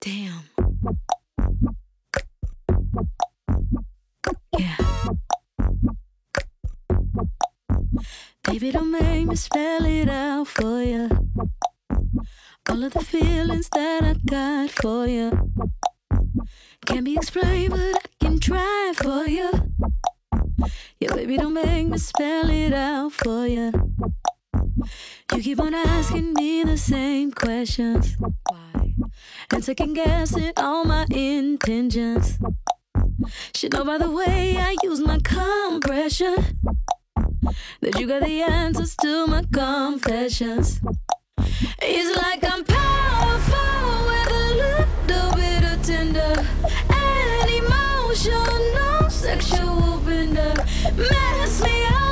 Damn. Yeah. Baby, don't make me spell it out for you. All of the feelings that I got for you can't be explained, but I can try for you. Yeah, baby, don't make me spell it out for you. You keep on asking me the same questions. And second guessing all my intentions. Should know by the way I use my compression that you got the answers to my confessions. It's like I'm powerful with a little bit of tender and emotional no sexual bender. Mess me up,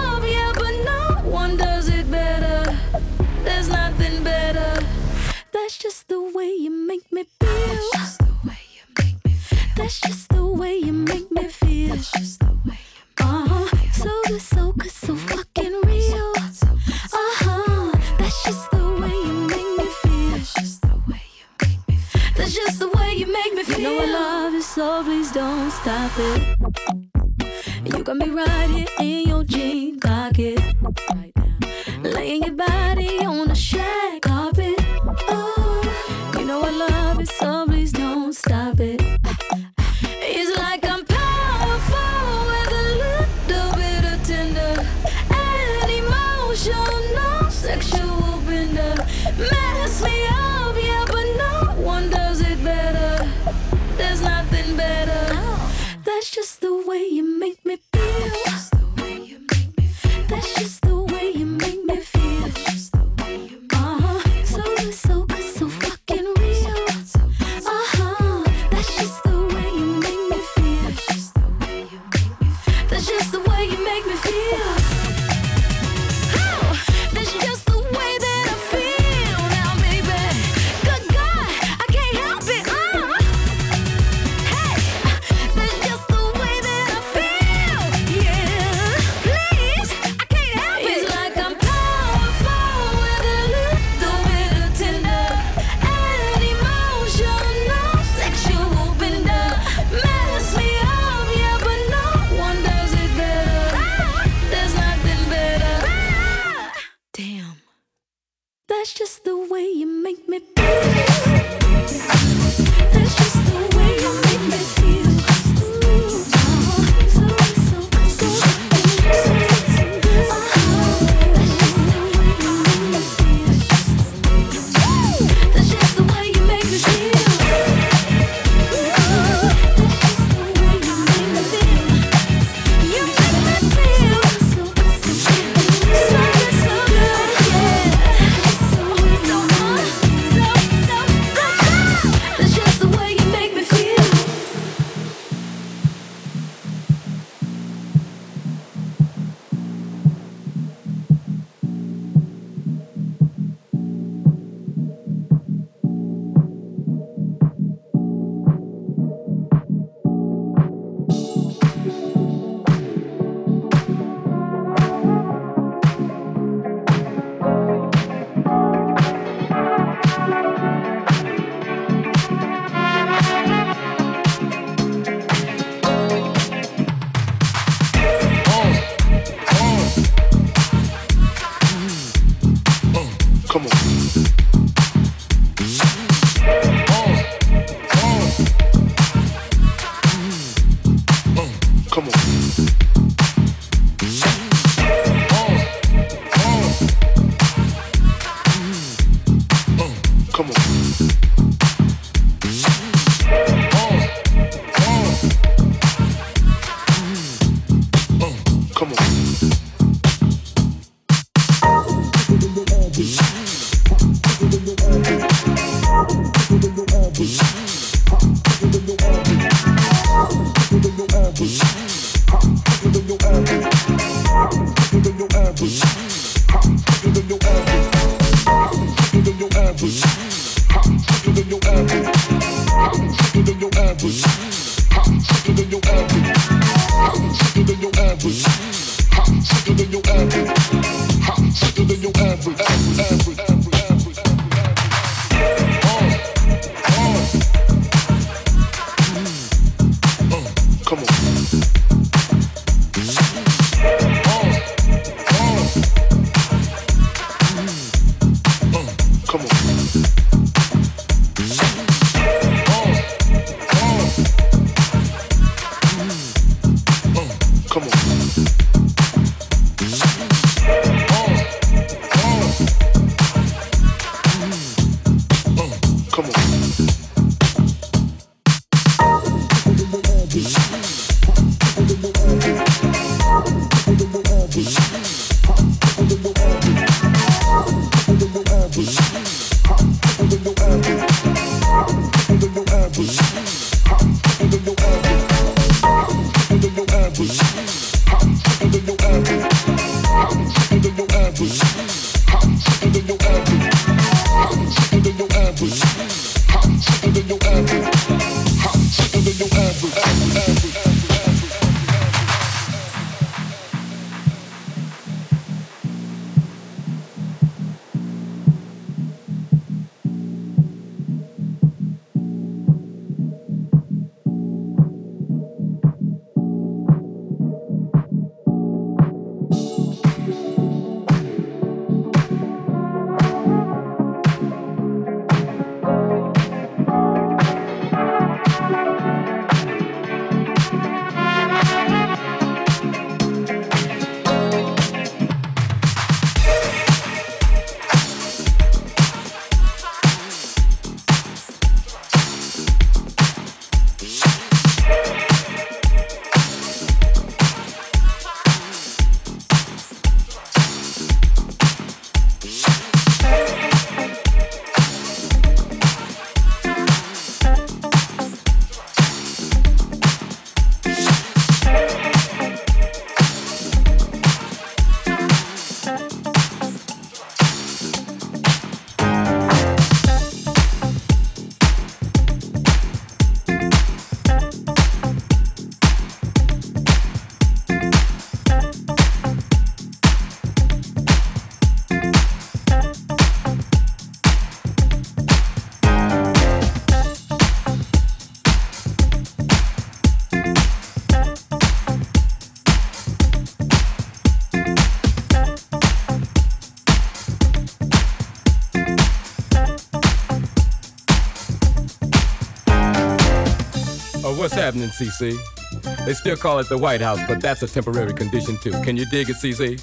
That's just the way you make me feel. That's just the way you make me feel. That's just the way you make me feel. That's just the way you uh-huh. So good, so good, so fucking real. Uh-huh. That's just the way you make me feel. That's just the way you make me feel. That's just the way you make me feel. You know I love you, so please don't stop it. You got me right here in your jean pocket. Right now. Laying your body on the shag carpet. Oh, you know I love it, so please don't stop it. It's like I'm powerful with a little bit of tender and emotional sexual bender. Mess me up, yeah, but no one does it better. There's nothing better. Oh. That's just the way you make me Oh, what's happening, CC? They still call it the White House, but that's a temporary condition too. Can you dig it, CC?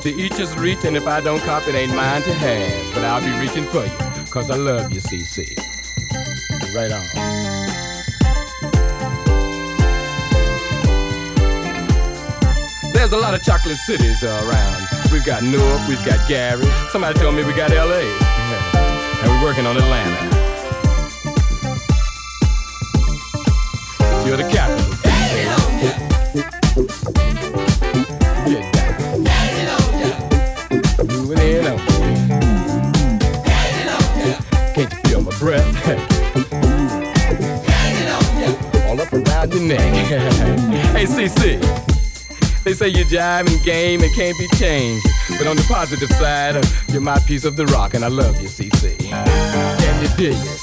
To each his reach, and if I don't cop it, ain't mine to have. But I'll be reaching for you, cause I love you, CC. Right on. There's a lot of chocolate cities around. We've got Newark, we've got Gary. Somebody told me we got LA. And we're working on Atlanta. You're the capital. Can't you feel my breath? All up around your neck. hey, CC. They say you jive and game and can't be changed. But on the positive side, you're my piece of the rock, and I love you, CC. Can you dig it?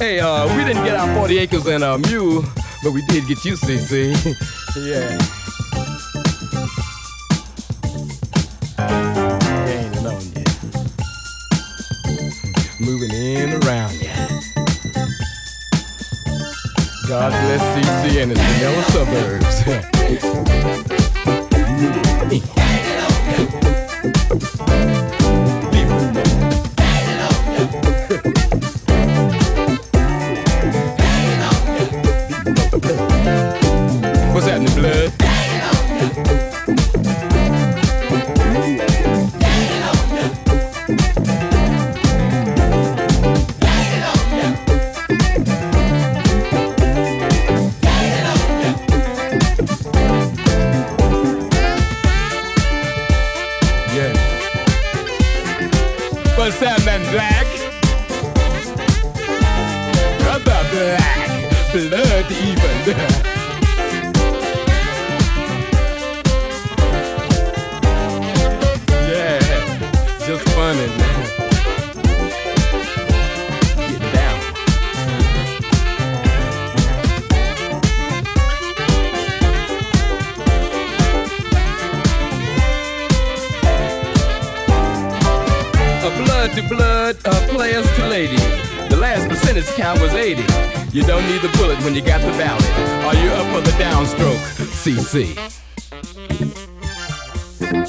Hey, uh, we didn't get our 40 acres and a mule, but we did get you, CC. yeah. Gaining on you. Moving in around you. God bless CC and its vanilla suburbs.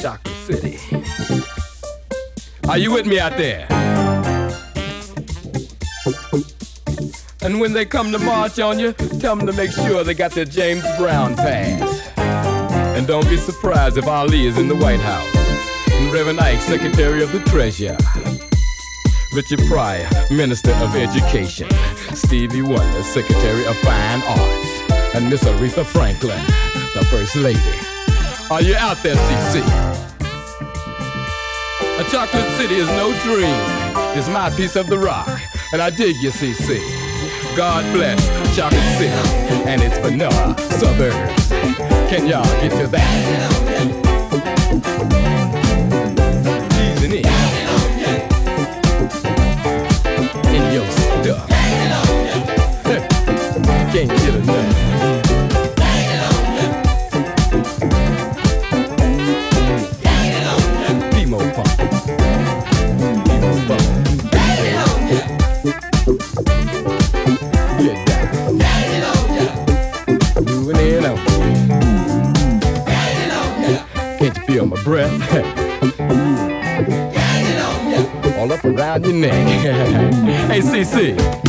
Chocolate City. Are you with me out there? And when they come to march on you, tell them to make sure they got their James Brown pass. And don't be surprised if Ali is in the White House. And Reverend Ike, Secretary of the Treasury. Richard Pryor, Minister of Education. Stevie Wonder, Secretary of Fine Arts. And Miss Aretha Franklin, First Lady. Are you out there, CC? A chocolate city is no dream. It's my piece of the rock. And I dig you, CC. God bless Chocolate City and its vanilla suburbs. Can y'all get to that? Can't get enough. Up around your neck. hey, CC.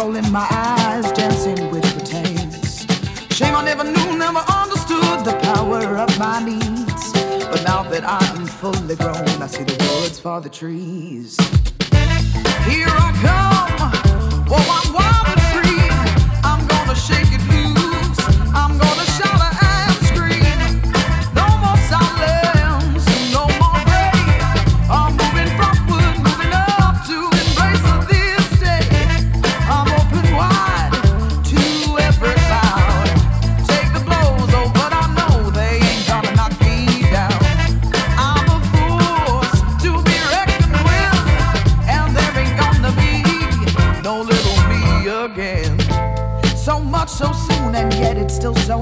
rolling my eyes, dancing with the tames. Shame I never knew, never understood the power of my needs. But now that I'm fully grown, I see the woods for the trees. Here I come, oh, I'm wild.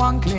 concrete.